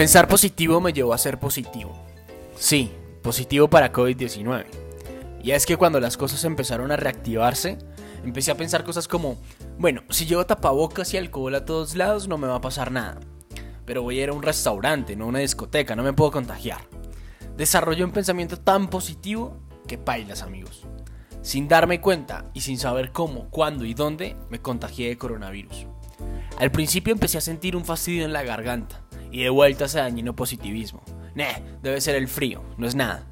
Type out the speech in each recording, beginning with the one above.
Pensar positivo me llevó a ser positivo. Sí, positivo para COVID-19. Y es que cuando las cosas empezaron a reactivarse, empecé a pensar cosas como, bueno, si llevo tapabocas y alcohol a todos lados no me va a pasar nada. Pero voy a ir a un restaurante, no a una discoteca, no me puedo contagiar. Desarrollé un pensamiento tan positivo que pailas amigos. Sin darme cuenta y sin saber cómo, cuándo y dónde, me contagié de coronavirus. Al principio empecé a sentir un fastidio en la garganta y de vuelta ese dañino positivismo. Nah, debe ser el frío, no es nada.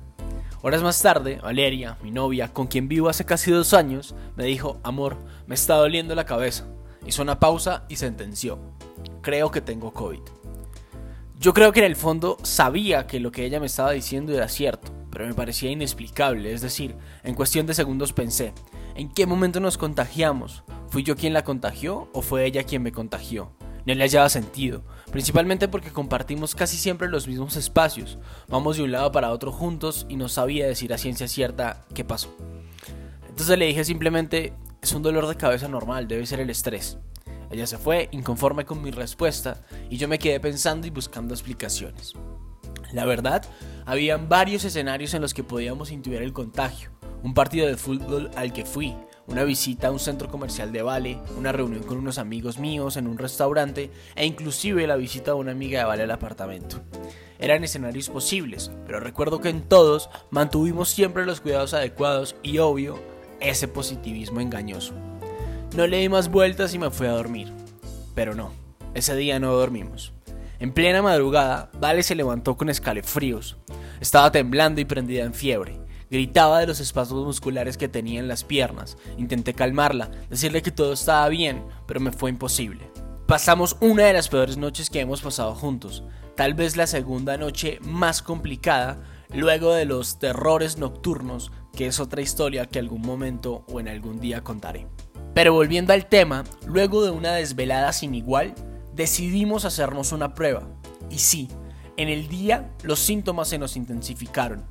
Horas más tarde, Valeria, mi novia, con quien vivo hace casi dos años, me dijo, amor, me está doliendo la cabeza. Hizo una pausa y sentenció, creo que tengo COVID. Yo creo que en el fondo sabía que lo que ella me estaba diciendo era cierto, pero me parecía inexplicable, es decir, en cuestión de segundos pensé, ¿en qué momento nos contagiamos? ¿Fui yo quien la contagió o fue ella quien me contagió? No le hallaba sentido, principalmente porque compartimos casi siempre los mismos espacios, vamos de un lado para otro juntos y no sabía decir a ciencia cierta qué pasó. Entonces le dije simplemente, es un dolor de cabeza normal, debe ser el estrés. Ella se fue, inconforme con mi respuesta, y yo me quedé pensando y buscando explicaciones. La verdad, habían varios escenarios en los que podíamos intuir el contagio. Un partido de fútbol al que fui, una visita a un centro comercial de Vale, una reunión con unos amigos míos en un restaurante e inclusive la visita a una amiga de Vale al apartamento. Eran escenarios posibles, pero recuerdo que en todos mantuvimos siempre los cuidados adecuados y obvio, ese positivismo engañoso. No le di más vueltas y me fui a dormir. Pero no, ese día no dormimos. En plena madrugada, Vale se levantó con escalofríos. Estaba temblando y prendida en fiebre. Gritaba de los espasmos musculares que tenía en las piernas. Intenté calmarla, decirle que todo estaba bien, pero me fue imposible. Pasamos una de las peores noches que hemos pasado juntos, tal vez la segunda noche más complicada, luego de los terrores nocturnos, que es otra historia que algún momento o en algún día contaré. Pero volviendo al tema, luego de una desvelada sin igual, decidimos hacernos una prueba. Y sí, en el día los síntomas se nos intensificaron.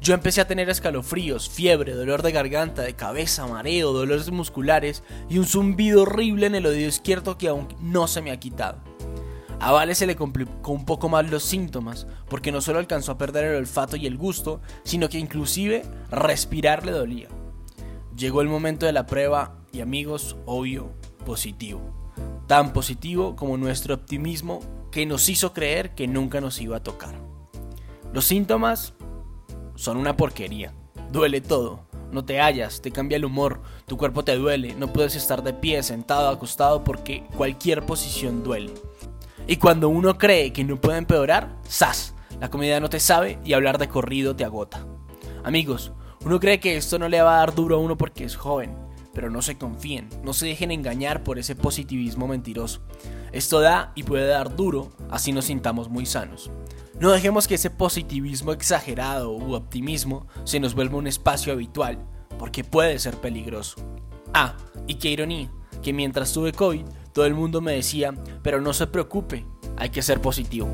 Yo empecé a tener escalofríos, fiebre, dolor de garganta, de cabeza, mareo, dolores musculares y un zumbido horrible en el oído izquierdo que aún no se me ha quitado. A Vale se le complicó un poco más los síntomas, porque no solo alcanzó a perder el olfato y el gusto, sino que inclusive respirar le dolía. Llegó el momento de la prueba y amigos, obvio, positivo. Tan positivo como nuestro optimismo que nos hizo creer que nunca nos iba a tocar. Los síntomas son una porquería. Duele todo. No te hallas, te cambia el humor, tu cuerpo te duele, no puedes estar de pie, sentado, acostado porque cualquier posición duele. Y cuando uno cree que no puede empeorar, ¡zas! La comida no te sabe y hablar de corrido te agota. Amigos, uno cree que esto no le va a dar duro a uno porque es joven, pero no se confíen, no se dejen engañar por ese positivismo mentiroso. Esto da y puede dar duro, así nos sintamos muy sanos. No dejemos que ese positivismo exagerado u optimismo se nos vuelva un espacio habitual, porque puede ser peligroso. Ah, y qué ironía, que mientras tuve COVID, todo el mundo me decía, pero no se preocupe, hay que ser positivo.